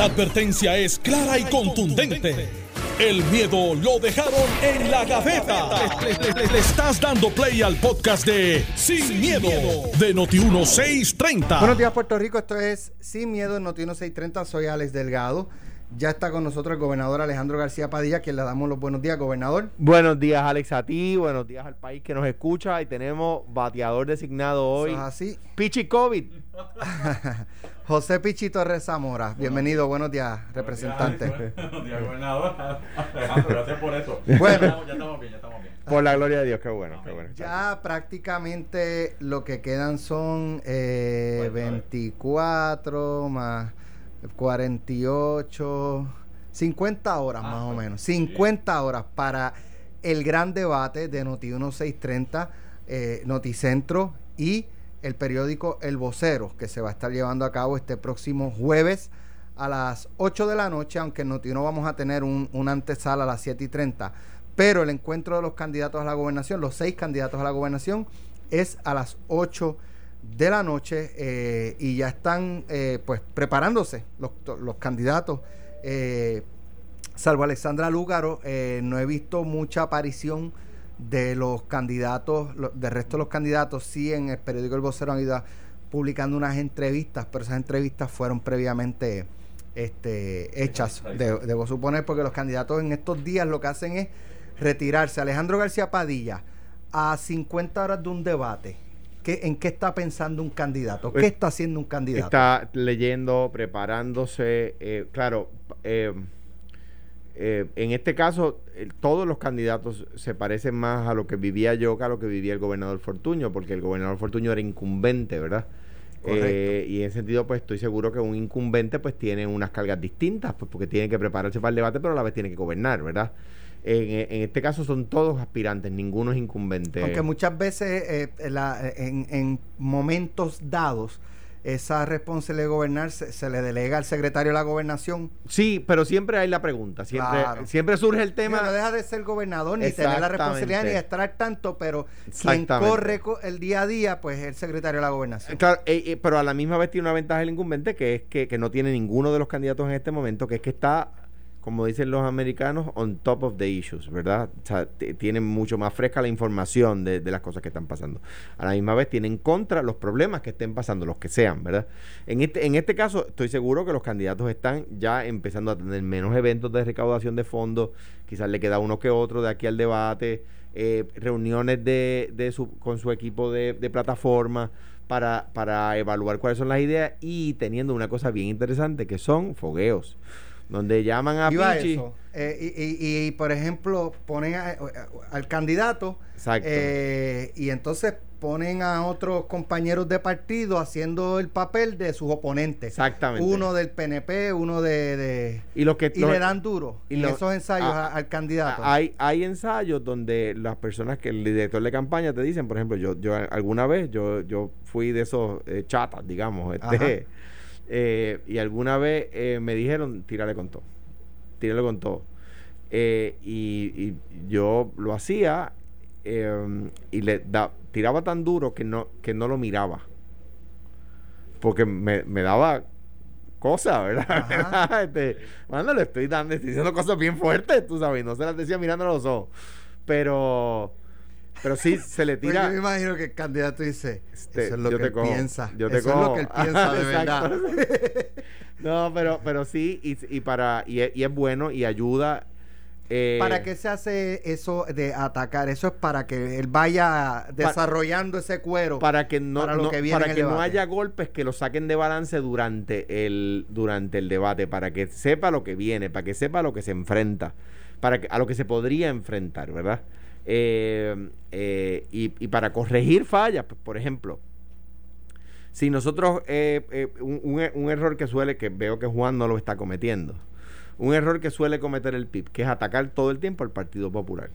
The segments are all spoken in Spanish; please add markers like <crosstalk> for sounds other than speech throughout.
La advertencia es clara y contundente. El miedo lo dejaron en la gaveta. Le, estás dando play al podcast de Sin, miedo, de Noti1630. Buenos días, Puerto Rico. Esto es Sin Miedo de Noti1630. Soy Alex Delgado. Ya está con nosotros el gobernador Alejandro García Padilla, quien le damos los buenos días, gobernador. Buenos días, Alex, a ti. Buenos días al país que nos escucha. Y tenemos bateador designado hoy. así. Pichi COVID. <laughs> José Pichi Torres Zamora. Bienvenido, buenos días, representante. <laughs> Buenos días, gobernador. gracias por eso. <laughs> Bueno, ya estamos bien, ya estamos bien. Por la gloria de Dios, qué bueno, qué bueno. Ya prácticamente lo que quedan son eh, 24 más 48, 50 horas más o menos. 50 horas para el gran debate de Noti 1630, eh, Noticentro y el periódico El Vocero, que se va a estar llevando a cabo este próximo jueves a las 8 de la noche, aunque en Noti vamos a tener un, una antesala a las 7 y 30. Pero el encuentro de los candidatos a la gobernación, los seis candidatos a la gobernación, es a las 8 de la noche eh, y ya están eh, pues preparándose los, los candidatos. Eh, salvo Alexandra Lúgaro, no he visto mucha aparición de los candidatos, del resto de los candidatos, sí en el periódico El Vocero han ido publicando unas entrevistas, pero esas entrevistas fueron previamente este, hechas, debo suponer, porque los candidatos en estos días lo que hacen es retirarse. Alejandro García Padilla, a 50 horas de un debate, ¿qué, ¿en qué está pensando un candidato? ¿Qué está haciendo un candidato? Está leyendo, preparándose, eh, claro. Eh, eh, en este caso, todos los candidatos se parecen más a lo que vivía yo que a lo que vivía el gobernador Fortuño, porque el gobernador Fortuño era incumbente, ¿verdad? Eh, y en ese sentido, pues estoy seguro que un incumbente pues tiene unas cargas distintas, pues porque tiene que prepararse para el debate, pero a la vez tiene que gobernar, ¿verdad? En, este caso son todos aspirantes, ninguno es incumbente. Aunque muchas veces eh, en, en momentos dados esa responsabilidad de gobernar se, le delega al secretario de la gobernación. Sí, pero siempre hay la pregunta, siempre, siempre surge el tema. No deja de ser gobernador ni tener la responsabilidad ni estar al tanto, pero quien corre el día a día, pues es el secretario de la gobernación. Claro, eh, eh, pero a la misma vez tiene una ventaja el incumbente que es que, que no tiene ninguno de los candidatos en este momento, que es que está como dicen los americanos, on top of the issues, ¿verdad? O sea, tienen mucho más fresca la información de, las cosas que están pasando. A la misma vez tienen contra los problemas que estén pasando, los que sean, ¿verdad? En este, en este caso, estoy seguro que los candidatos están ya empezando a tener menos eventos de recaudación de fondos, quizás le queda uno que otro de aquí al debate, eh, reuniones de, de su, con su equipo de, de plataforma. Para, para evaluar cuáles son las ideas y teniendo una cosa bien interesante que son fogueos donde llaman a Pichi. Eh, y, por ejemplo, ponen al candidato eh, y entonces ponen a otros compañeros de partido haciendo el papel de sus oponentes. Exactamente. Uno del PNP, uno de... y lo que, le dan duro y esos ensayos al candidato. Hay, hay ensayos donde las personas que el director de campaña te dicen, por ejemplo, yo, yo alguna vez, yo, yo fui de esos eh, chatas, digamos, este eh, y alguna vez eh, me dijeron, tírale con todo. Tírale con todo. Eh, y, yo lo hacía y le tiraba tan duro que no, que no lo miraba. Porque me, daba cosas, ¿verdad? <laughs> este, le estoy dando, estoy diciendo cosas bien fuertes, tú sabes, no se las decía mirando a los ojos. Pero pero sí, se le tira. yo me imagino que el candidato dice: este, Eso es lo que él piensa. Yo te eso es lo que él piensa de <laughs> verdad. <laughs> no, pero, pero sí, y, y para y, y, es bueno y ayuda. Eh, ¿Para qué se hace eso de atacar? Eso es para que él vaya desarrollando ese cuero. Para que no, para, que, para que no haya golpes que lo saquen de balance durante el, durante el debate. Para que sepa lo que viene, para que sepa lo que se enfrenta, para que, a lo que se podría enfrentar, ¿verdad? Eh, eh, y, para corregir fallas, pues, por ejemplo, si nosotros, eh, un, error que suele, que veo que Juan no lo está cometiendo, un error que suele cometer el PIB, que es atacar todo el tiempo al Partido Popular.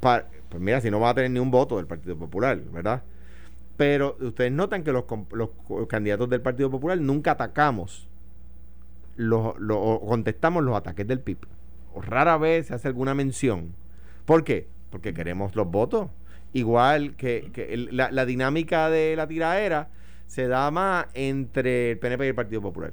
pues mira, si no va a tener ni un voto del Partido Popular, ¿verdad? Pero ustedes notan que los, candidatos del Partido Popular nunca atacamos los, o contestamos los ataques del PIB. O rara vez se hace alguna mención ¿Por qué? Porque queremos los votos. Igual que, la, dinámica de la tiraera se da más entre el PNP y el Partido Popular.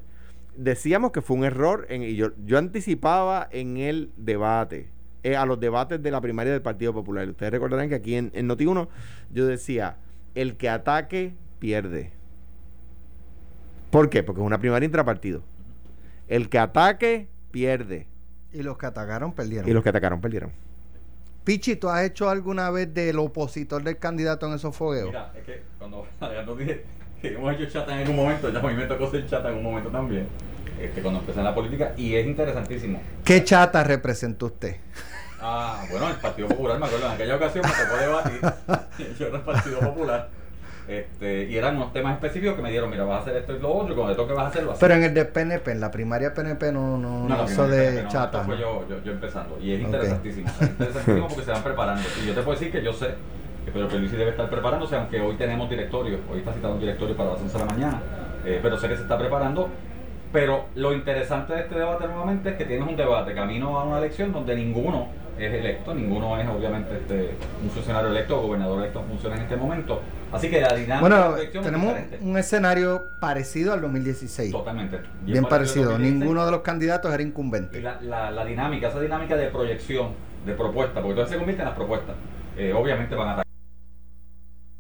decíamos que fue un error, en, y yo, yo anticipaba en el debate, eh, a los debates de la primaria del Partido Popular. Ustedes recordarán que aquí en, en Noti1 yo decía, el que ataque pierde. ¿Por qué? Porque es una primaria intrapartido. El que ataque pierde. Y los que atacaron perdieron. Y los que atacaron perdieron. Pichi, ¿tú has hecho alguna vez del opositor del candidato en esos fogueos? Mira, es que cuando <laughs> Alejandro dije que hemos hecho chata en algún momento, ya a mí me tocó ser chata en un momento también, este, cuando empecé en la política, y es interesantísimo. ¿Qué chata representó usted? Ah, bueno, el Partido Popular, me acuerdo, en aquella ocasión me tocó debatir, <laughs> yo era el Partido Popular, este, y eran unos temas específicos que me dieron, mira, vas a hacer esto y lo otro, y cuando te toque vas a hacerlo así. Pero en el de PNP, en la primaria PNP no, no, no, hizo de no, chata. fue yo, yo, yo empezando, y es interesantísimo, es interesantísimo porque se van preparando, y yo te puedo decir que yo sé que Pedro Pierluisi debe estar preparándose, aunque hoy tenemos directorio, hoy está citado un directorio para las 11 de la mañana, eh, pero sé que se está preparando, pero lo interesante de este debate nuevamente es que tienes un debate camino a una elección donde ninguno es electo, ninguno es obviamente este, un funcionario electo o gobernador electo en función en este momento. Así que la dinámica Bueno, de la elección tenemos es un escenario parecido al 2016. Totalmente. Bien parecido. 2016. Ninguno de los candidatos era Y incumbente. la, la, la dinámica, esa dinámica de proyección, de propuesta, porque entonces se convierte en las propuestas. Eh, obviamente van a atacar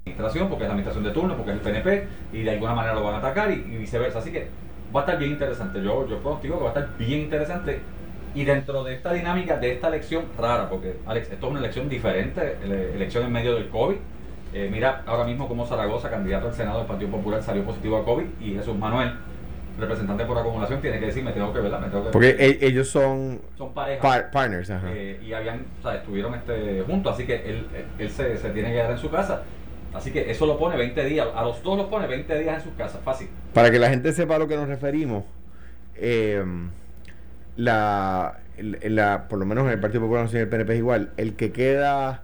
la administración, porque es la administración de turno, porque es el PNP, y de alguna manera lo van a atacar y, y viceversa. Así que va a estar bien interesante. Yo, yo pronostico que va a estar bien interesante. Y dentro de esta dinámica, de esta elección rara, porque Alex, esto es una elección diferente, ele- elección en medio del COVID. Eh, mira ahora mismo como Zaragoza, candidato al Senado del Partido Popular, salió positivo a COVID y Jesús Manuel, representante por acumulación, tiene que decir, me tengo que ver, me tengo que Porque e- ellos son son parejas par- partners, ajá. eh, y habían, o sea, estuvieron este, juntos, así que él, él, él se, se tiene que quedar en su casa. Así que eso lo pone 20 días, a los dos los pone 20 días en sus casas, fácil. Para que la gente sepa a lo que nos referimos, eh, la, la, por lo menos en el Partido Popular, en el PNP es igual, el que queda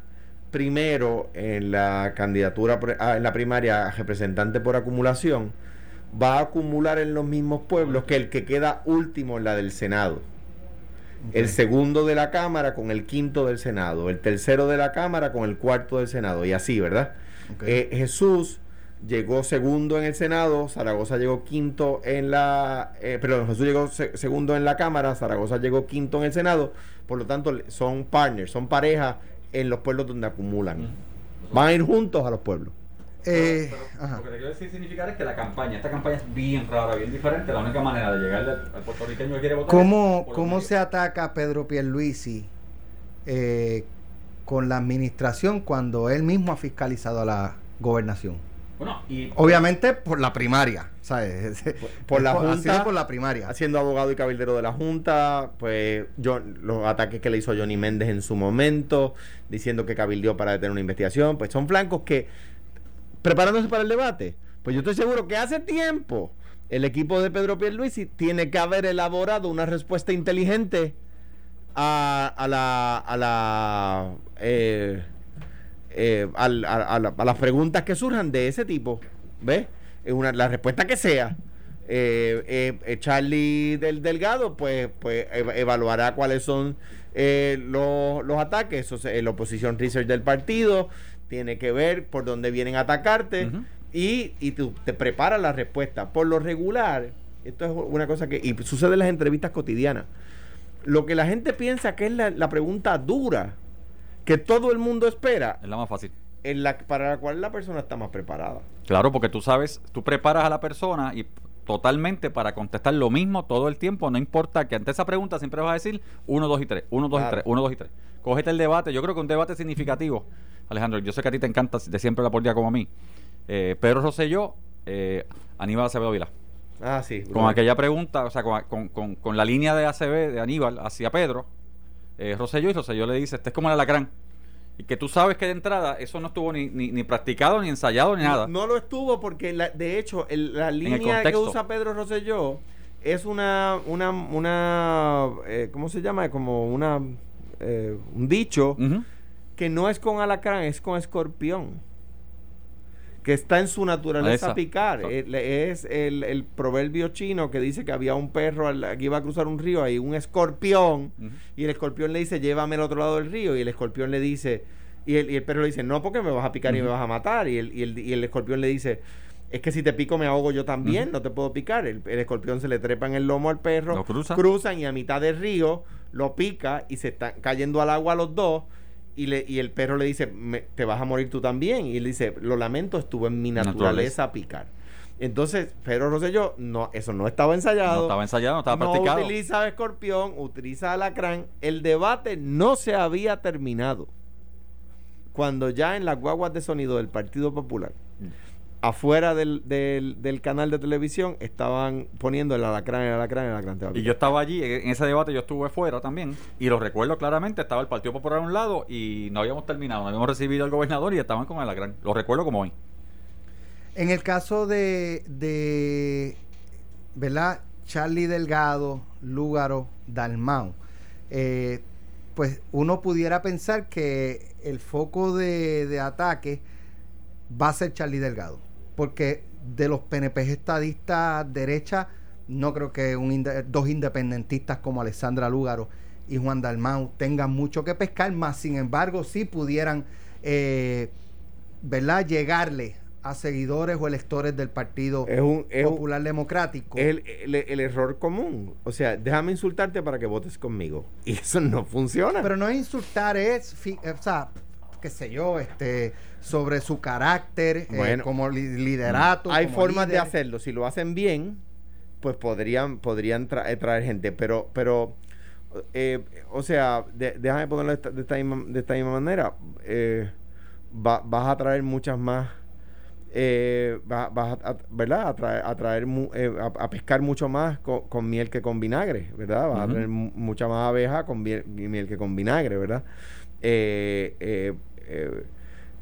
primero en la candidatura, ah, en la primaria a representante por acumulación, va a acumular en los mismos pueblos que el que queda último en la del Senado. El segundo de la Cámara con el quinto del Senado, el tercero de la Cámara con el cuarto del Senado, y así, ¿verdad? Eh, Jesús llegó segundo en el Senado, Zaragoza llegó quinto en la... eh, perdón, Jesús llegó se- segundo en la Cámara, Zaragoza llegó quinto en el Senado, por lo tanto son partners, son parejas en los pueblos donde acumulan. Van a ir juntos a los pueblos. Eh, Pero ajá. Lo que te quiero decir significar es que la campaña, esta campaña es bien rara, bien diferente. La única manera de llegarle al, al puertorriqueño que quiere votar ¿Cómo, es cómo se ataca a Pedro Pierluisi eh, con la administración cuando él mismo ha fiscalizado a la gobernación? Bueno, y Obviamente por la primaria, ¿sabes? <laughs> por la Junta, por la primaria. Siendo abogado y cabildero de la Junta, pues yo, los ataques que le hizo Johnny Méndez en su momento, diciendo que cabildeó para detener una investigación, pues son flancos que, preparándose para el debate, pues yo estoy seguro que hace tiempo el equipo de Pedro Pierluisi tiene que haber elaborado una respuesta inteligente a, a la... A la eh, eh, al- a, a la- a las preguntas que surjan de ese tipo, ¿ves? Una, la respuesta que sea. Eh, eh, eh, Charlie del Delgado, pues, pues eva- evaluará cuáles son eh, los, los ataques. Eso es el Opposition Research del partido. Tiene que ver por dónde vienen a atacarte. Y, y tú te preparas la respuesta. Por lo regular, esto es una cosa que y sucede en las entrevistas cotidianas. Lo que la gente piensa que es la, la pregunta dura, que todo el mundo espera, Es la más fácil. en la, para la cual la persona está más preparada. Claro, porque tú sabes, tú preparas a la persona y totalmente para contestar lo mismo todo el tiempo, no importa que ante esa pregunta siempre vas a decir 1, 2 y 3, 1, 2 y Claro. 3, 1, 2 y 3. Cógete el debate, yo creo que un debate significativo, Alejandro, yo sé que a ti te encanta de siempre la política como a mí. Eh, Pedro Rosselló, eh, Aníbal Acevedo Vilá. Ah, sí. Con aquella pregunta, o sea, con, con- con- con la línea de ACB, de Aníbal, hacia Pedro, eh, Rosselló, y Rosselló le dice, este es como el alacrán. Y que tú sabes que de entrada eso no estuvo ni, ni, ni practicado, ni ensayado, ni nada. No, no lo estuvo porque, la- de hecho, el- la línea que usa Pedro Rosselló es una, una, una eh, ¿cómo se llama? Como una, eh, un dicho que no es con alacrán, es con escorpión. Que está en su naturaleza Esa. picar. El- es el, el proverbio chino que dice que había un perro al- que iba a cruzar un río, hay un escorpión, y el escorpión le dice, llévame al otro lado del río, y el escorpión le dice, y el, y el perro le dice, no porque me vas a picar y me vas a matar, y el, y el, y el escorpión le dice, es que si te pico me ahogo yo también, no te puedo picar. El, escorpión se le trepa en el lomo al perro, cruzan y a mitad del río lo pica y se están cayendo al agua los dos. Y, le, y el perro le dice, te vas a morir tú también. Y él dice, lo lamento, estuvo en mi naturaleza, picar. Entonces, Pedro Rosselló, no, eso no estaba ensayado. No estaba ensayado, no estaba practicado. Utiliza escorpión, utiliza alacrán. El debate no se había terminado. Cuando ya en las guaguas de sonido del Partido Popular afuera del, del, canal de televisión estaban poniendo el alacrán, el alacrán, el alacrán. Y yo estaba allí, en ese debate yo estuve fuera también, y lo recuerdo claramente, estaba el Partido Popular a un lado y no habíamos terminado, no habíamos recibido al gobernador y estaban con el alacrán. Lo recuerdo como hoy. En el caso de, de ¿verdad? Charlie Delgado, Lúgaro, Dalmau, eh, pues uno pudiera pensar que el foco de, de ataque va a ser Charlie Delgado porque de los PNP estadistas derecha, no creo que un, dos independentistas como Alessandra Lúgaro y Juan Dalmau tengan mucho que pescar, más sin embargo, sí pudieran, eh, ¿verdad?, llegarle a seguidores o electores del Partido Popular Democrático. El, el, error común. O sea, déjame insultarte para que votes conmigo. <laughs> Y eso no funciona. Pero no es insultar, es, o sea, qué sé yo, este, sobre su carácter eh, como liderato. Hay formas de hacerlo. Si lo hacen bien, pues podrían, podrían eh, traer gente. Pero, pero eh, o sea, déjame ponerlo de esta, de misma, manera. vas a traer muchas más. vas, a, ¿verdad? A traer, a, traer a, pescar mucho más con, miel que con vinagre, ¿verdad? Vas a traer mucha más abeja con miel, miel que con vinagre, ¿verdad? eh, eh,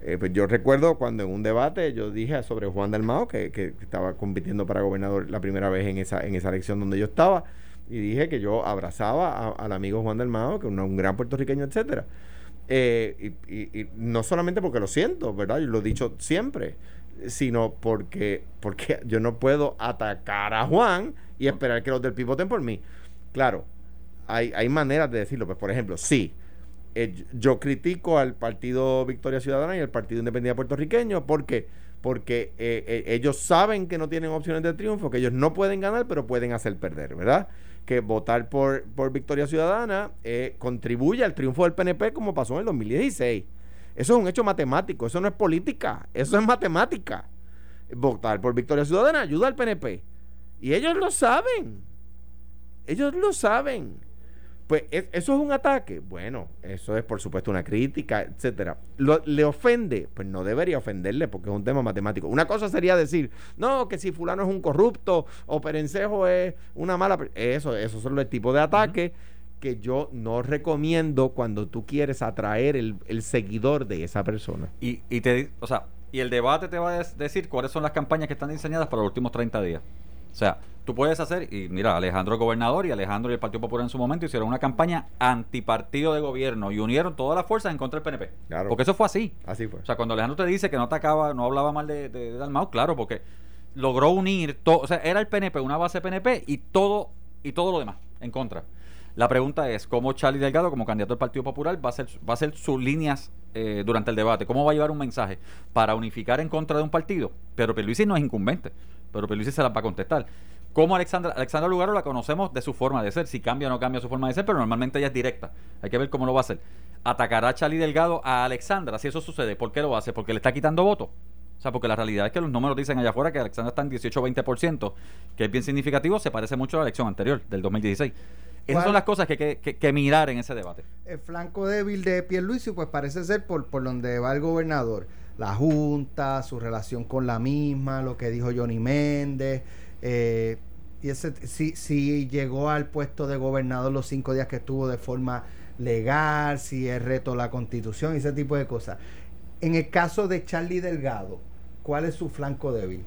eh, pues yo recuerdo cuando en un debate yo dije sobre Juan Dalmao, que, que, estaba compitiendo para gobernador la primera vez en esa, en esa elección donde yo estaba, y dije que yo abrazaba al amigo Juan Dalmao, que es un, gran puertorriqueño, etcétera. Eh, y, no solamente porque lo siento, ¿verdad? Yo lo he dicho siempre, sino porque, porque yo no puedo atacar a Juan y esperar que los del PIB voten por mí. Claro, hay, hay maneras de decirlo. Pues, por ejemplo, sí, eh, yo critico al Partido Victoria Ciudadana y al Partido Independiente Puertorriqueño porque porque eh, eh, ellos saben que no tienen opciones de triunfo, que ellos no pueden ganar, pero pueden hacer perder, ¿verdad? Que votar por, por Victoria Ciudadana contribuye al triunfo del PNP como pasó en el 2016. Eso es un hecho matemático, eso no es política, eso es matemática. Votar por Victoria Ciudadana ayuda al PNP. Y ellos lo saben. Ellos lo saben. Pues eso es un ataque. Bueno, eso es por supuesto una crítica, etcétera. ¿Le ofende? Pues no debería ofenderle porque es un tema matemático. Una cosa sería decir, no, que si fulano es un corrupto o Perencejo es una mala... Eso, esos son los tipos de ataques que yo no recomiendo cuando tú quieres atraer el, seguidor de esa persona. Y, y, te, o sea, y el debate te va a decir cuáles son las campañas que están diseñadas para los últimos 30 días. O sea, tú puedes hacer, y mira, Alejandro el gobernador y Alejandro y el Partido Popular en su momento hicieron una campaña antipartido de gobierno y unieron todas las fuerzas en contra del PNP. Claro. Porque eso fue así. Así fue. O sea, cuando Alejandro te dice que no atacaba, no hablaba mal de, de, Dalmau, claro, porque logró unir todo, o sea, era el PNP, una base PNP y todo, y todo lo demás en contra. La pregunta es, ¿cómo Charlie Delgado, como candidato del Partido Popular, va a ser, va a ser sus líneas eh, durante el debate? ¿Cómo va a llevar un mensaje para unificar en contra de un partido? Pero Pierluisi no es incumbente, pero Pierluisi se las va a contestar. Como Alexandra, Alexandra Lugaro la conocemos de su forma de ser, si cambia o no cambia su forma de ser, pero normalmente ella es directa. Hay que ver cómo lo va a hacer. ¿Atacará a Charlie Delgado a Alexandra? Si eso sucede, ¿por qué lo hace? ¿Porque le está quitando votos? O sea, porque la realidad es que los números dicen allá afuera que Alexandra está en 18-20%, que es bien significativo, se parece mucho a la elección anterior, del 2016. Esas son las cosas que hay que, mirar en ese debate. El flanco débil de Pierluisi, pues parece ser por, por donde va el gobernador. La Junta, su relación con la misma, lo que dijo Johnny Méndez. Eh, y ese si, si llegó al puesto de gobernador los cinco días que estuvo de forma legal, si es reto la constitución y ese tipo de cosas. En el caso de Charlie Delgado, ¿cuál es su flanco débil?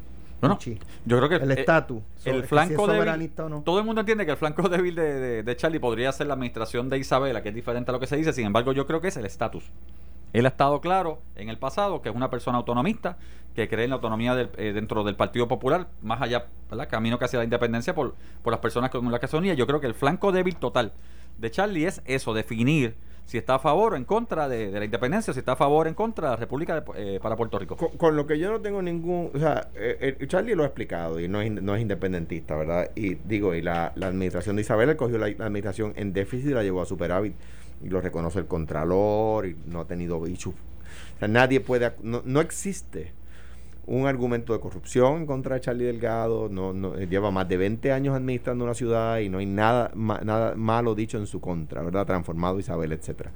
yo creo que el estatus, el, flanco débil, todo el mundo entiende que el flanco débil de, de, Charlie podría ser la administración de Isabela, que es diferente a lo que se dice. Sin embargo, yo creo que es el estatus. Él ha estado claro en el pasado que es una persona autonomista, que cree en la autonomía eh, dentro del Partido Popular, más allá, ¿verdad? camino hacia la independencia por, por las personas con las que. Y yo creo que el flanco débil total de Charlie es eso, definir si está a favor o en contra de, la independencia, si está a favor o en contra de la República eh, para Puerto Rico. Con, lo que yo no tengo ningún. O sea, eh, Charlie lo ha explicado y no es, no es independentista, ¿verdad? Y digo, y la, administración de Isabel cogió la, administración en déficit y la llevó a superávit. Y lo reconoce el Contralor y no ha tenido bicho. O sea, nadie puede. No, no existe un argumento de corrupción contra Charlie Delgado, no, no, eh, lleva más de 20 años administrando una ciudad y no hay nada, nada malo dicho en su contra, ¿verdad? Transformado Isabel, etcétera.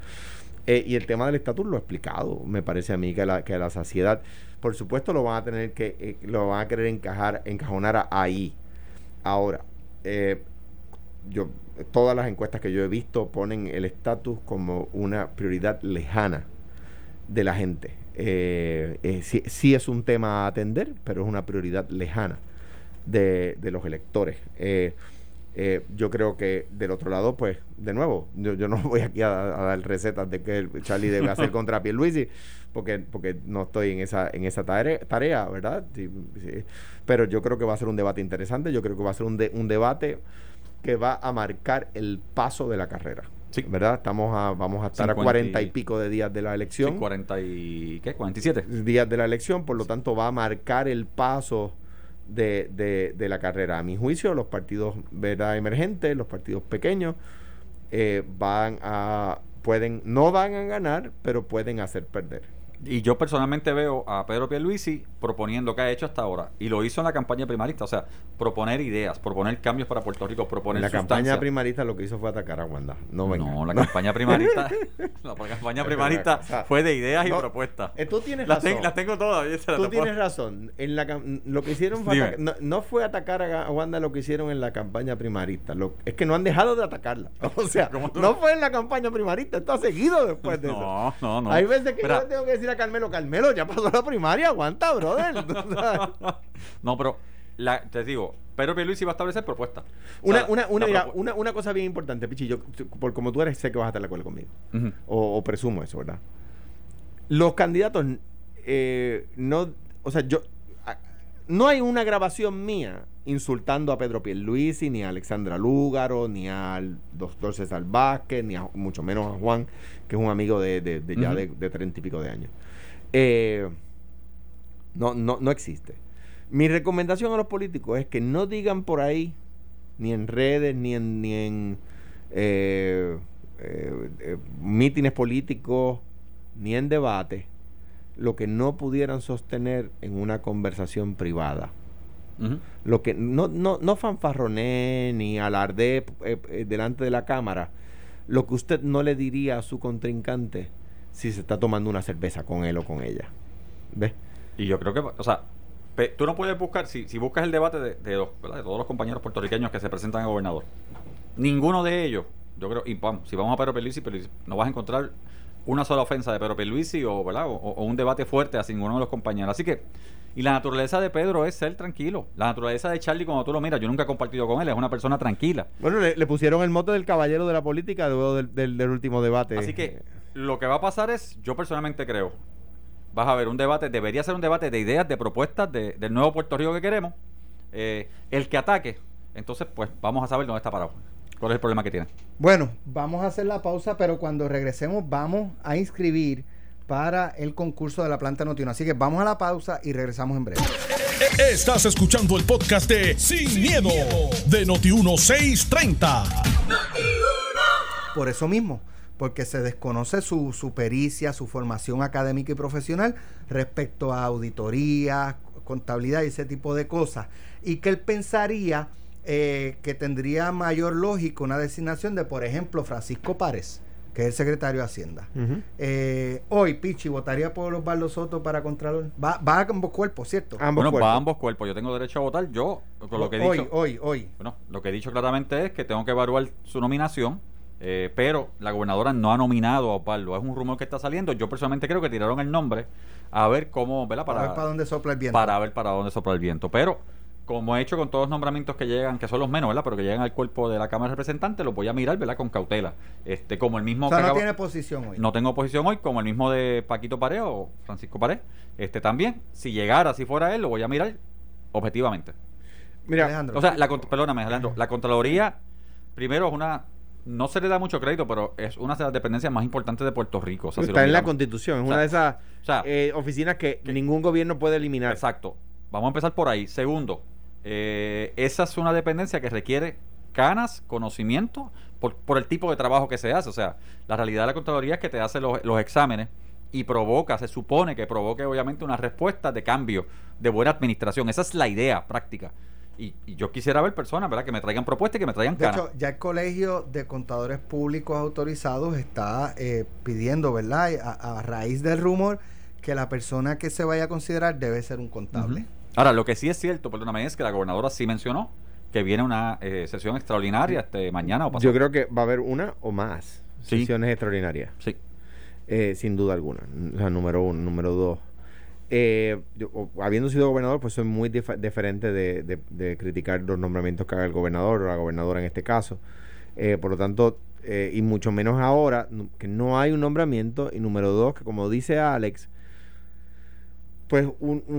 Eh, y el tema del estatus lo he explicado, me parece a mí que la, que la saciedad, por supuesto lo van a tener que, eh, lo van a querer encajar, encajonar ahí. Ahora, yo, todas las encuestas que yo he visto ponen el estatus como una prioridad lejana de la gente. Eh, eh, sí, es un tema a atender, pero es una prioridad lejana de, los electores. Eh, yo creo que del otro lado, pues, de nuevo, yo, no <laughs> voy aquí a, dar recetas de que Charlie debe hacer contra Pierluisi, porque, porque no estoy en esa, en esa tarea, ¿verdad? Pero yo creo que va a ser un debate interesante, yo creo que va a ser un, un debate que va a marcar el paso de la carrera. Sí. ¿Verdad? Estamos a, vamos a estar a cuarenta y pico de días de la elección. Sí, 40 y, ¿qué? 47. Días de la elección, por lo tanto va a marcar el paso de, de, de la carrera. A mi juicio, los partidos ¿verdad? emergentes, los partidos pequeños, eh, van a, pueden, no van a ganar, pero pueden hacer perder. Y yo personalmente veo a Pedro Pierluisi proponiendo que ha hecho hasta ahora. Y lo hizo en la campaña primarista. O sea, proponer ideas, proponer cambios para Puerto Rico, proponer La campaña primarista lo que hizo fue atacar a Wanda. No, no la campaña primarista <laughs> la campaña primarista fue de ideas y propuestas. Eh, tú tienes las, razón. las tengo todas. tú tienes razón. En la, lo que hicieron fue no, fue atacar a Wanda lo que hicieron en la campaña primarista. Lo, es que no han dejado de atacarla. <laughs> O sea, no fue en la campaña primarista. Esto ha seguido después de eso. No, no, no. Hay veces que yo tengo que decir a Carmelo, Carmelo, ya pasó la primaria, aguanta, brother. <laughs> no, pero te digo, Pedro Pierluisi va a establecer propuestas. Una, una, una, una, cosa bien importante, Pichi, yo, por como tú eres, sé que vas a estar de acuerdo conmigo. o, presumo eso, ¿verdad? Los candidatos, eh, no, o sea, yo, no hay una grabación mía insultando a Pedro Pierluisi, ni a Alexandra Lúgaro, ni al doctor César Vázquez, ni mucho menos a Juan, que es un amigo de, de, ya de treinta y pico de años. Eh, no, no, no existe. Mi recomendación a los políticos es que no digan por ahí, ni en redes, ni en, ni en eh, eh, mítines políticos, ni en debate, lo que no pudieran sostener en una conversación privada. Lo que no, no, no fanfarroné ni alarde delante de la cámara, lo que usted no le diría a su contrincante si se está tomando una cerveza con él o con ella. ¿Ves? Y yo creo que, o sea, tú no puedes buscar, si, si buscas el debate de, de, todos los compañeros puertorriqueños que se presentan a gobernador, ninguno de ellos, yo creo, y vamos, si vamos a Pedro Pierluisi, no vas a encontrar una sola ofensa de Pedro Pierluisi o, ¿verdad? O, un debate fuerte a ninguno de los compañeros. Así que, y la naturaleza de Pedro es ser tranquilo. La naturaleza de Charlie, cuando tú lo miras, yo nunca he compartido con él, es una persona tranquila. Bueno, le, pusieron el mote del caballero de la política luego del, del último debate. Así que lo que va a pasar es, yo personalmente creo, vas a ver un debate, debería ser un debate de ideas, de propuestas del nuevo Puerto Rico que queremos. Eh, el que ataque, entonces pues vamos a saber dónde está parado. ¿Cuál es el problema que tiene? Bueno, vamos a hacer la pausa, pero cuando regresemos vamos a inscribir para el concurso de la planta Notiuno. Así que vamos a la pausa y regresamos en breve. Estás escuchando el podcast de Sin, miedo, de Noti 1630. Por eso mismo porque se desconoce su, su pericia, su formación académica y profesional respecto a auditoría, contabilidad y ese tipo de cosas. Y que él pensaría eh, que tendría mayor lógica una designación de, por ejemplo, Francisco Párez, que es el secretario de Hacienda. Eh, hoy, Pichi, votaría por Osvaldo Soto para Contralor. Va, va a ambos cuerpos, ¿cierto? bueno, va a ambos cuerpos. Yo tengo derecho a votar. Yo, con lo que he dicho. Hoy, hoy, hoy. Bueno, lo que he dicho claramente es que tengo que evaluar su nominación eh, pero la gobernadora no ha nominado a Osvaldo. Es un rumor que está saliendo. Yo personalmente creo que tiraron el nombre a ver cómo, ¿verdad? Para, ver para dónde sopla el viento. Para ver para dónde sopla el viento. Pero como he hecho con todos los nombramientos que llegan, que son los menos, ¿verdad? Pero que llegan al cuerpo de la Cámara de Representantes, los voy a mirar, ¿verdad? Con cautela. Este, como el mismo. O sea, no tiene posición hoy. No tengo posición hoy, como el mismo de Paquito Pared o Francisco Pared. Este también, si llegara, si fuera él, lo voy a mirar objetivamente. Mira, Alejandro. O sea, la, perdóname, Alejandro, la Contraloría, primero es una no se le da mucho crédito, pero es una de las dependencias más importantes de Puerto Rico. Está en la Constitución, es una de esas eh, oficinas que, ningún gobierno puede eliminar. Exacto. Vamos a empezar por ahí. Segundo, eh, esa es una dependencia que requiere ganas, conocimiento, por, por, el tipo de trabajo que se hace. O sea, la realidad de la Contraloría es que te hace los, los exámenes y provoca, se supone que provoque obviamente una respuesta de cambio, de buena administración. Esa es la idea práctica. Y, yo quisiera ver personas, ¿verdad? Que me traigan propuestas y que me traigan De hecho, ya el Colegio de Contadores Públicos Autorizados está eh, pidiendo, ¿verdad? A, raíz del rumor que la persona que se vaya a considerar debe ser un contable. Ahora, lo que sí es cierto, perdóname, es que la gobernadora sí mencionó que viene una eh, sesión extraordinaria este mañana o pasado. Yo creo que va a haber una o más sesiones extraordinarias. Sí. Eh, sin duda alguna. O sea, número uno. Número dos eh, habiendo sido gobernador, pues soy muy diferente de, criticar los nombramientos que haga el gobernador o la gobernadora en este caso. Eh, por lo tanto, eh, y mucho menos ahora, que no hay un nombramiento. Y número dos, que como dice Alex, pues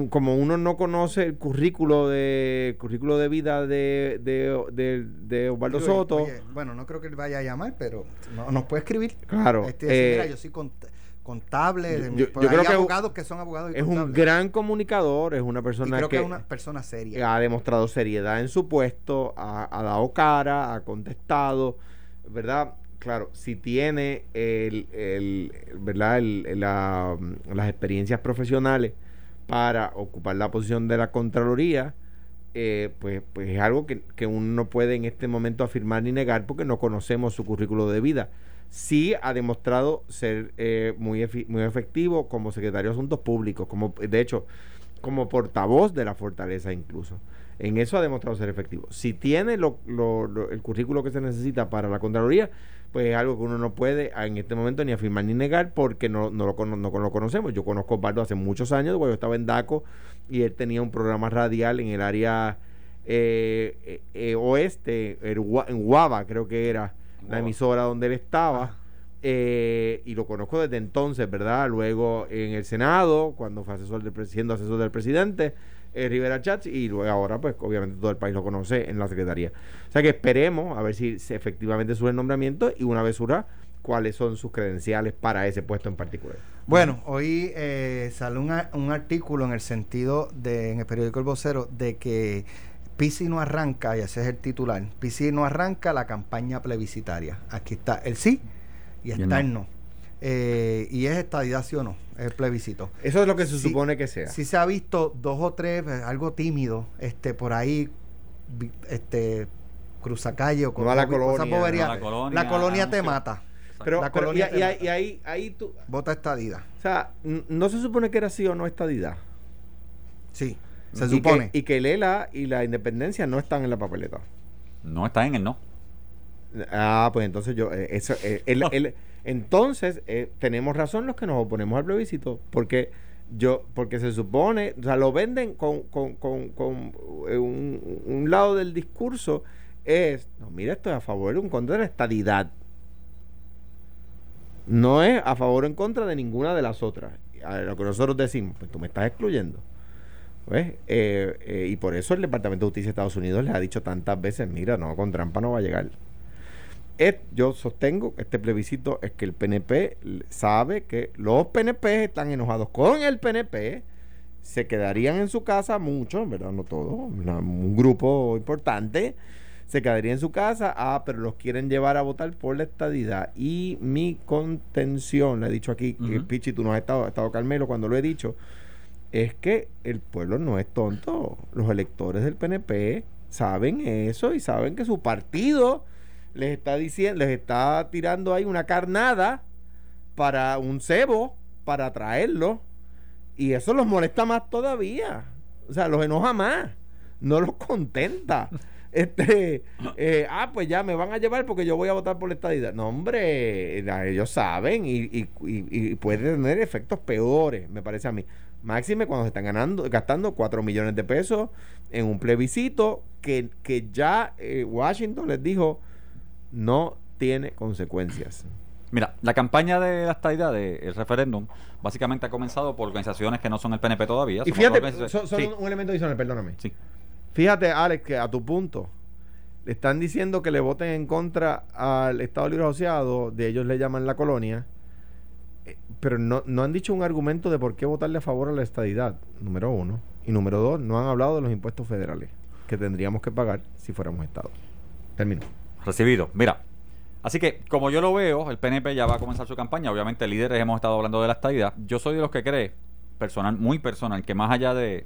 como uno no conoce el currículo de currículo de vida de, de, de, Osvaldo Soto. bueno, no creo que él vaya a llamar, pero no, nos puede escribir. Claro. Este, mira, yo sí contable, yo, creo que abogados que son abogados. es un gran comunicador, es una persona que, es una persona seria. Ha demostrado seriedad en su puesto, ha, dado cara, ha contestado, ¿verdad? Claro, si tiene el, el ¿verdad? El, la, las experiencias profesionales para ocupar la posición de la Contraloría, eh, pues, pues es algo que, que uno no puede en este momento afirmar ni negar porque no conocemos su currículo de vida sí ha demostrado ser eh, muy, muy efectivo como secretario de Asuntos Públicos, como de hecho, como portavoz de la fortaleza incluso. En eso ha demostrado ser efectivo. Si tiene lo, el currículo que se necesita para la Contraloría, pues es algo que uno no puede en este momento ni afirmar ni negar porque no, no, lo, no, lo conocemos. Yo conozco a Osvaldo hace muchos años, cuando yo estaba en DACO y él tenía un programa radial en el área eh, eh, oeste, en Guava creo que era, la emisora donde él estaba. Eh, y lo conozco desde entonces, ¿verdad? Luego en el Senado, cuando fue asesor del, siendo asesor del presidente, eh, Rivera Chats, y luego ahora, pues obviamente todo el país lo conoce en la Secretaría. O sea que esperemos a ver si, efectivamente sube el nombramiento y una vez surja, cuáles son sus credenciales para ese puesto en particular. Bueno, hoy eh, sale un, un artículo en el sentido de, en el periódico El Vocero, de que Pisi no arranca, y ese es el titular, Pisi no arranca la campaña plebiscitaria. Aquí está el sí y está el no. Eh, y es estadidad sí o no, el plebiscito. Eso es lo que se supone que sea. Si se ha visto dos o tres, eh, algo tímido, este por ahí, este cruzacalle o con la, colonia, la, colonia, te mata. Pero, y, ahí, ahí tú... Vota estadidad. O sea, no se supone que era sí o no estadidad. Sí. Se supone. y que Lela y la independencia no están en la papeleta. No están en el no. Ah, pues entonces yo, eh, eso, eh, <laughs> el, entonces eh, tenemos razón los que nos oponemos al plebiscito, porque yo, porque se supone, o sea, lo venden con, con, con, con un, un, lado del discurso es, no, mira, esto es a favor o en contra de la estadidad. No es a favor o en contra de ninguna de las otras. A lo que nosotros decimos, pues tú me estás excluyendo. Eh, eh, y por eso el Departamento de Justicia de Estados Unidos les ha dicho tantas veces, mira, no, con trampa no va a llegar. Yo sostengo este plebiscito es que el PNP sabe que los PNP están enojados con el PNP, se quedarían en su casa muchos, ¿verdad? No todos, un grupo importante se quedaría en su casa, ah, pero los quieren llevar a votar por la estadidad. Y mi contención, le he dicho aquí, que Pichi, tú no has estado, ha estado Carmelo cuando lo he dicho, es que el pueblo no es tonto. Los electores del PNP saben eso y saben que su partido les está diciendo, les está tirando ahí una carnada para un cebo para traerlo y eso los molesta más todavía. O sea, los enoja más, no los contenta. <laughs> Este, eh, ah, pues ya me van a llevar porque yo voy a votar por la estadidad. No, hombre, ellos saben y, y, y puede tener efectos peores, me parece a mí. Máxime cuando se están ganando, gastando 4 millones de pesos en un plebiscito que, que ya eh, Washington les dijo no tiene consecuencias. Mira, la campaña de la estadidad del referéndum básicamente ha comenzado por organizaciones que no son el PNP todavía. Y fíjate, son, un elemento adicional, perdóname. Sí. Fíjate, Alex, que a tu punto, le están diciendo que le voten en contra al Estado Libre Asociado, de ellos le llaman la colonia, eh, pero no, no han dicho un argumento de por qué votarle a favor a la estadidad, número uno. Y número dos, no han hablado de los impuestos federales que tendríamos que pagar si fuéramos Estado. Termino. Recibido. Mira, así que como yo lo veo, el PNP ya va a comenzar su campaña. Obviamente, líderes hemos estado hablando de la estadidad. Yo soy de los que cree, personal, muy personal, que más allá de.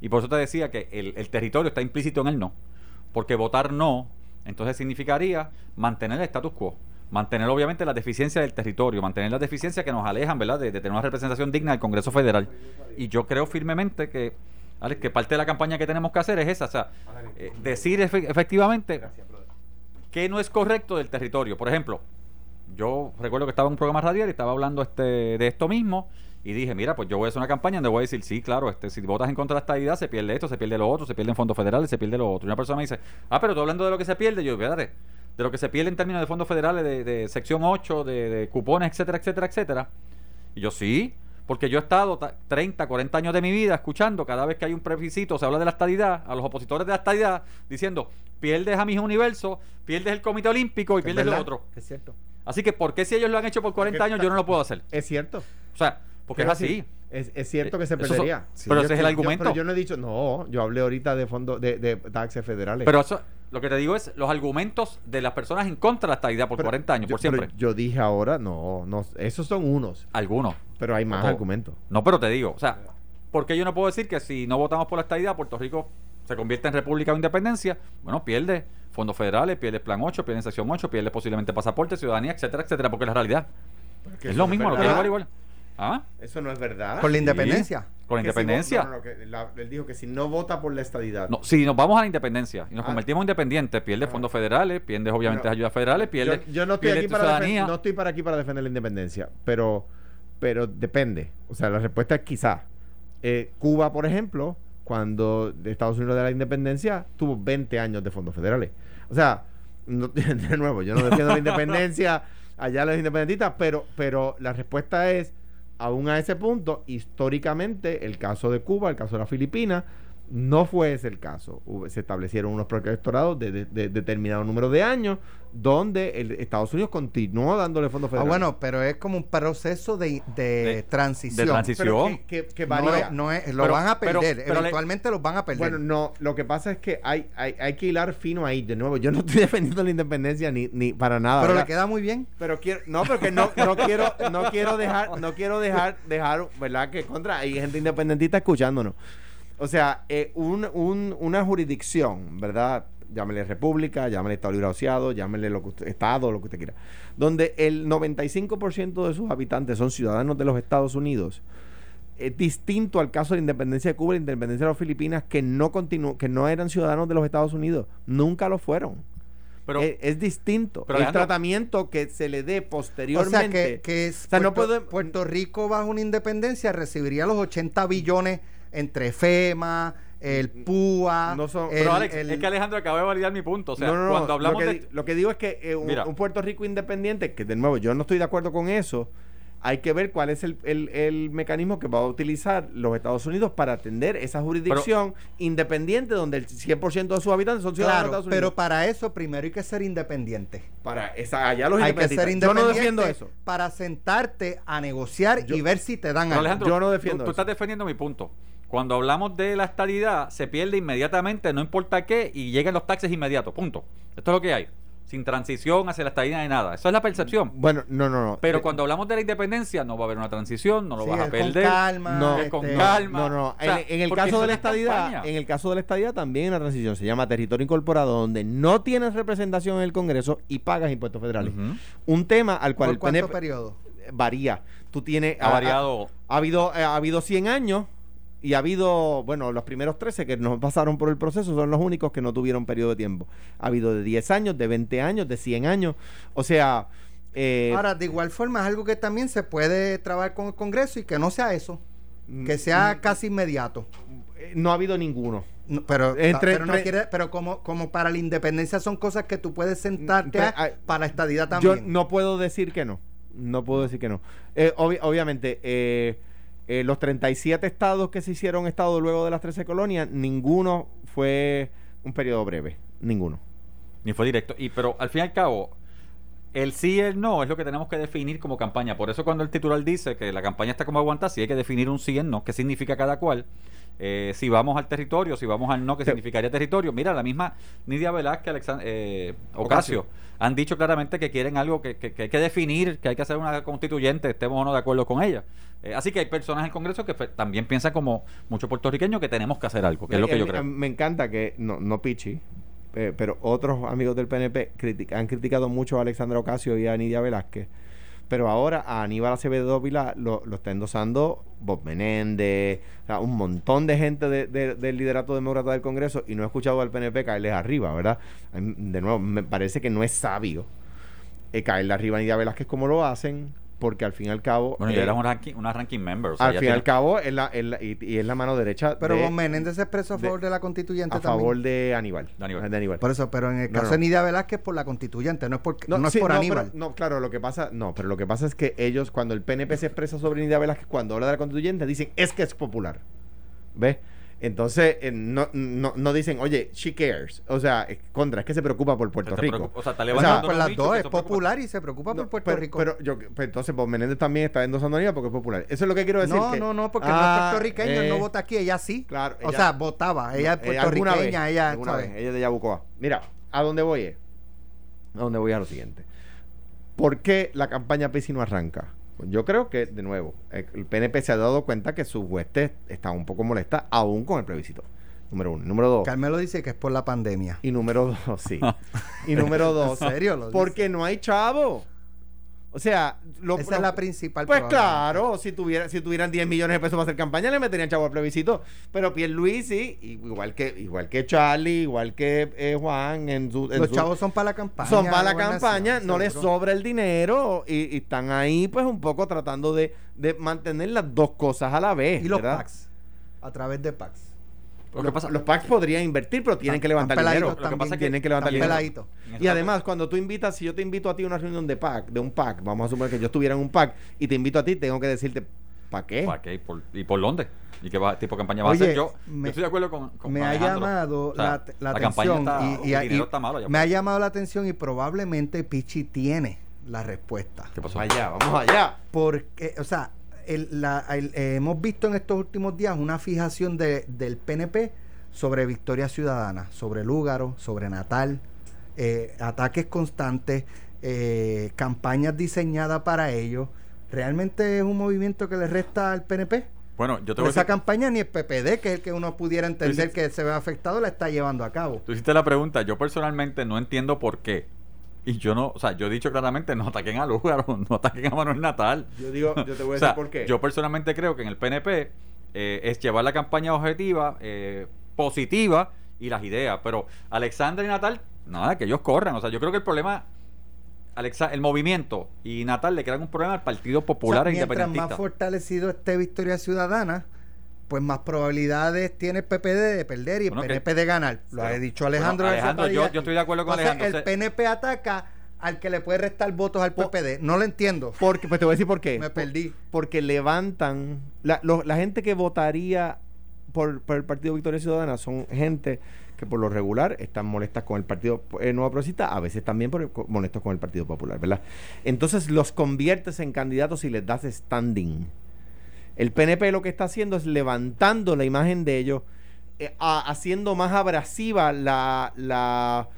Y por eso te decía que el, el territorio está implícito en el no. Porque votar no, entonces significaría mantener el status quo mantener obviamente la deficiencia del territorio, mantener las deficiencias que nos alejan, ¿verdad?, de, tener una representación digna del Congreso Federal. Y yo creo firmemente que, que parte de la campaña que tenemos que hacer es esa, o sea, eh, decir efectivamente que no es correcto del territorio. Por ejemplo, yo recuerdo que estaba en un programa radial y estaba hablando este, de esto mismo y dije, mira, pues yo voy a hacer una campaña donde voy a decir, sí, claro, este, si votas en contra de la estabilidad, se pierde esto, se pierde lo otro, se pierde en fondos federales, se pierde lo otro. Y una persona me dice, ah, pero tú hablando de lo que se pierde, yo, fíjate, de lo que se pierde en términos de fondos federales, de, sección 8, de, cupones, etcétera, etcétera, etcétera. Y yo sí, porque yo he estado 30, 40 años de mi vida escuchando cada vez que hay un plebiscito, se habla de la estadidad, a los opositores de la estadidad, diciendo, pierdes a mis universo, pierdes el Comité Olímpico y pierdes lo otro. Es cierto. Así que, ¿por qué si ellos lo han hecho por 40 años, yo no lo puedo hacer? Es cierto. O sea, porque es así. Es, cierto que se perdería. pero ese es el argumento. pero yo no he dicho, no, yo hablé ahorita de fondos de, de taxes federales. Pero eso, lo que te digo es los argumentos de las personas en contra de esta idea por 40 años, por siempre. yo dije ahora, no, no, esos son unos. Algunos. Pero hay más argumentos. No, pero te digo, o sea, ¿por qué yo no puedo decir que si no votamos por esta idea, Puerto Rico se convierte en república o independencia? Bueno, pierde fondos federales, pierde plan 8, pierde sección 8, pierde posiblemente pasaporte, ciudadanía, etcétera, etcétera, porque es la realidad. Es lo mismo, lo que igual igual. ¿Ah? Eso no es verdad. Con la independencia. Con la independencia. él dijo que si no vota por la estadidad. No, si nos vamos a la independencia y nos ah. convertimos en independientes, pierde fondos federales, pierde obviamente ayudas federales, pierde. Yo, no, estoy aquí para no estoy para aquí para defender la independencia, pero, pero depende. O sea, la respuesta es quizá. Eh, Cuba, por ejemplo, cuando Estados Unidos de la independencia, tuvo 20 años de fondos federales. O sea, <laughs> de nuevo, yo no defiendo la <laughs> independencia allá los independentistas, pero, pero la respuesta es aún a ese punto, históricamente, el caso de Cuba, el caso de las Filipinas, no fue ese el caso. Se establecieron unos protectorados de, determinado número de años donde el Estados Unidos continuó dándole fondos federales. Ah, bueno, pero es como un proceso de, transición. De transición. que, No es, lo van a perder. eventualmente los van a perder. Bueno, no. Lo que pasa es que hay, hay, que hilar fino ahí. De nuevo, yo no estoy <laughs> defendiendo la independencia ni, ni para nada. Pero le queda muy bien. Pero quiero, no, porque no, no <laughs> quiero, no quiero dejar, no quiero dejar, dejar, ¿verdad? Que contra hay gente independentista escuchándonos. O sea, eh, un, un, una jurisdicción, ¿verdad? Llámele república, llámele Estado Libre Asociado, llámele lo que usted, Estado, lo que usted quiera. Donde el 95% de sus habitantes son ciudadanos de los Estados Unidos. Es distinto al caso de la independencia de Cuba y la independencia de las Filipinas, que no, que no eran ciudadanos de los Estados Unidos. Nunca lo fueron. Pero, es, distinto. Pero el tratamiento que se le dé posteriormente. O sea, que, Puerto, Puerto Rico bajo una independencia recibiría los 80 billones entre FEMA, el PUA. No son, pero Alex, es que Alejandro acaba de validar mi punto. O sea, cuando hablamos lo que, de. Lo que digo es que eh, un, Puerto Rico independiente, que de nuevo yo no estoy de acuerdo con eso, hay que ver cuál es el, el, mecanismo que va a utilizar los Estados Unidos para atender esa jurisdicción independiente donde el 100% de sus habitantes son ciudadanos de Estados Unidos. Pero para eso primero hay que ser independiente. Para esa, allá los hay que ser independiente. Yo no defiendo eso. Para sentarte a negociar y ver si te dan algo. Yo no defiendo tú, tú estás defendiendo mi punto. Cuando hablamos de la estadidad, se pierde inmediatamente, no importa qué, y llegan los taxes inmediatos. Punto. Esto es lo que hay. Sin transición hacia la estadidad ni nada. Esa es la percepción. Bueno, no, no, no. Pero eh, cuando hablamos de la independencia, no va a haber una transición, no lo vas a perder. Con calma. No, este, con calma. No, no. en, el caso de la estadidad, en el caso de la estadidad también hay una transición. Se llama territorio incorporado, donde no tienes representación en el Congreso y pagas impuestos federales. Un tema al cual ¿Por el cuánto periodo? varía. Tú tienes. Ha, variado. Ha, habido, ha habido 100 años y ha habido, bueno, los primeros 13 que nos pasaron por el proceso son los únicos que no tuvieron periodo de tiempo. Ha habido de 10 años, de 20 años, de 100 años. O sea... Eh, Ahora, de igual forma, es algo que también se puede trabajar con el Congreso y que no sea eso. Que sea casi inmediato. Eh, no ha habido ninguno. pero, pero, no quiere, pero como, como para la independencia son cosas que tú puedes sentarte para estadidad también. Yo no puedo decir que no. No puedo decir que no. Eh, obviamente, eh, eh, los 37 estados que se hicieron estado luego de las 13 colonias, ninguno fue un periodo breve. Ninguno. Ni fue directo. Y pero al fin y al cabo, el sí y el no es lo que tenemos que definir como campaña. Por eso cuando el titular dice que la campaña está como aguanta, sí hay que definir un sí y el no, qué significa cada cual. Eh, si vamos al territorio, si vamos al no, ¿qué significaría territorio? Mira, la misma Nidia Velázquez, Alexand eh, Ocasio, han dicho claramente que quieren algo que, hay que definir, que hay que hacer una constituyente, estemos o no de acuerdo con ella. Eh, así que hay personas en el Congreso que también piensan como muchos puertorriqueños que tenemos que hacer algo, que es lo que yo creo. Me encanta que, no, no Pichi, pero otros amigos del PNP han criticado mucho a Alexandra Ocasio y a Nidia Velázquez pero ahora a Aníbal Acevedo Vila lo, lo está endosando Bob Menéndez, un montón de gente del liderato demócrata del Congreso y no he escuchado al PNP caerles arriba, ¿verdad? De nuevo, me parece que no es sabio eh, caerle arriba a Nidia Velázquez como lo hacen porque al fin y al cabo. Bueno, eh, un ranking, una ranking member. al fin y al cabo, es la, y, es la mano derecha. Pero de, Menéndez se expresó a favor de, la constituyente a favor de Aníbal, de Aníbal. Por eso, pero en el caso de Nidia Velázquez, por la constituyente, no es por, no, es por Aníbal. no, claro, lo que pasa, no, pero lo que pasa es que ellos, cuando el PNP se expresa sobre Nidia Velázquez, cuando habla de la constituyente, dicen es que es popular. ¿Ves? Entonces, eh, no, no, no, dicen, oye, she cares. O sea, contra, es que se preocupa por Puerto Rico. o sea, está levantando. Pues las dos, es popular y se preocupa por Puerto Rico. Pero yo, entonces, pues Menéndez también está endosando a porque es popular. Eso es lo que quiero decir. No, no, no, porque no es ah, puertorriqueño, no eh, vota aquí, ella sí. Claro. o sea, votaba. Ella es puertorriqueña, ella. Alguna vez, ella es de Yabucoa. Mira, ¿a dónde voy? A dónde voy a lo siguiente. ¿Por qué la campaña PESI no arranca? Yo creo que, de nuevo, el PNP se ha dado cuenta que sus huestes están un poco molestas, aún con el plebiscito. Número uno. Número dos. Carmelo dice que es por la pandemia. Y número dos, sí. <laughs> y número dos. ¿En serio? porque no hay chavo. O sea, esa es la principal. Pues claro, si tuviera, si tuvieran 10 millones de pesos para hacer campaña, le meterían chavo al plebiscito. Pero sí igual que, igual que Charlie, igual que eh, Juan, en su, los chavos son para la campaña. Son para la campaña, no les sobra el dinero y, están ahí, pues, un poco tratando de, mantener las dos cosas a la vez. Y los PACs, a través de Los PACs podrían invertir, pero tienen que levantar dinero. Lo que pasa es que tienen que levantar dinero. Y además, cuando tú invitas, si yo te invito a ti a una reunión de PAC, de un PAC, vamos a suponer que yo estuviera en un PAC y te invito a ti, tengo que decirte, ¿para qué? ¿Para qué? ¿Y por, dónde? ¿Y qué tipo de campaña va a hacer? Yo, estoy de acuerdo con, Me ha llamado la, atención. y, me ha llamado la atención y probablemente Pichi tiene la respuesta. ¿Qué pasó? Allá, vamos allá. Porque, o sea, eh, hemos visto en estos últimos días una fijación de, del PNP sobre Victoria Ciudadana, sobre Lúgaro, sobre Natal, eh, ataques constantes, eh, campañas diseñadas para ello. ¿Realmente es un movimiento que le resta al PNP? Bueno, yo te Esa campaña ni el PPD, que es el que uno pudiera entender que se ve afectado, la está llevando a cabo. Tú hiciste la pregunta, yo personalmente no entiendo por qué y yo no, o sea, yo he dicho claramente, no ataquen a Lugaro, <laughs> no ataquen a Manuel Natal. Yo digo, yo te voy a <laughs> decir por qué. Yo personalmente creo que en el PNP eh, es llevar la campaña objetiva, eh, positiva y las ideas. Pero Alexandra y Natal, nada, que ellos corran. O sea, yo creo que el problema, Alexa, el movimiento y Natal le crean un problema al Partido Popular e Independiente. Mientras más fortalecido esté Victoria Ciudadana, pues más probabilidades tiene el PPD de perder y el PNP de ganar. Lo ha dicho Alejandro. yo, estoy de acuerdo con Alejandro. El PNP ataca al que le puede restar votos al PPD. No lo entiendo. Porque, pues te voy a decir por qué. Me perdí. Porque levantan. La, la gente que votaría por, por, el Partido Victoria Ciudadana son gente que por lo regular están molestas con el Partido eh, Nuevo Progresista, a veces también por molestos con el Partido Popular, ¿verdad? Entonces los conviertes en candidatos y les das standing. El PNP lo que está haciendo es levantando la imagen de ellos, eh, haciendo más abrasiva la, la,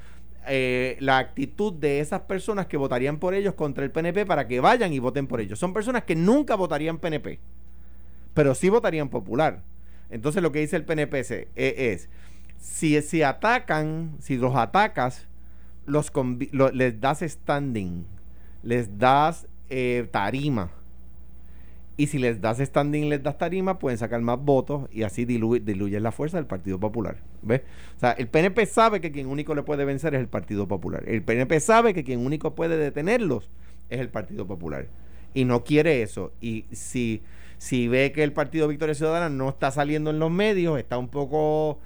eh, la actitud de esas personas que votarían por ellos contra el PNP para que vayan y voten por ellos. Son personas que nunca votarían PNP, pero sí votarían popular. Entonces lo que dice el PNP es, eh, si, si atacan, si los atacas, los, les das standing, les das tarima y si les das standing, les das tarima, pueden sacar más votos y así diluyen la fuerza del Partido Popular. ¿Ves? O sea, el PNP sabe que quien único le puede vencer es el Partido Popular. El PNP sabe que quien único puede detenerlos es el Partido Popular. Y no quiere eso. Y si, si ve que el Partido Victoria Ciudadana no está saliendo en los medios, está un poco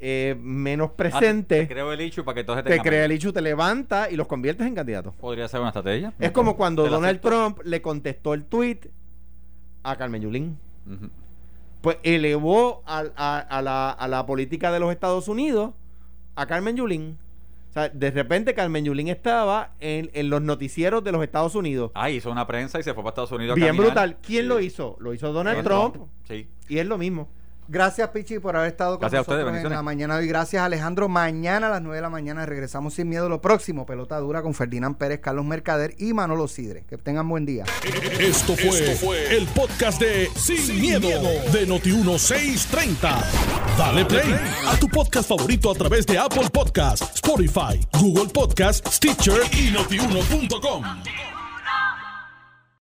eh, menos ah, presente. te, creo el hecho para que entonces te crea el hecho, te levanta y los conviertes en candidatos. Podría ser una estrategia. Es como cuando Donald Trump le contestó el tweet a Carmen Yulín. Pues elevó a, la, a, la, política de los Estados Unidos a Carmen Yulín. O sea, de repente Carmen Yulín estaba en, los noticieros de los Estados Unidos. Ah, hizo una prensa y se fue para Estados Unidos. Bien brutal. ¿Quién lo hizo? Lo hizo Donald Trump. Sí. Y es lo mismo. Gracias, Pichi, por haber estado con nosotros en la mañana hoy. Gracias, Alejandro. Mañana a las 9 de la mañana regresamos sin miedo. Lo próximo, pelota dura con Ferdinand Pérez, Carlos Mercader y Manolo Sidre. Que tengan buen día. Esto fue, el podcast de Sin, miedo, de Noti1630. Dale play a tu podcast favorito a través de Apple Podcasts, Spotify, Google Podcasts, Stitcher y notiuno.com.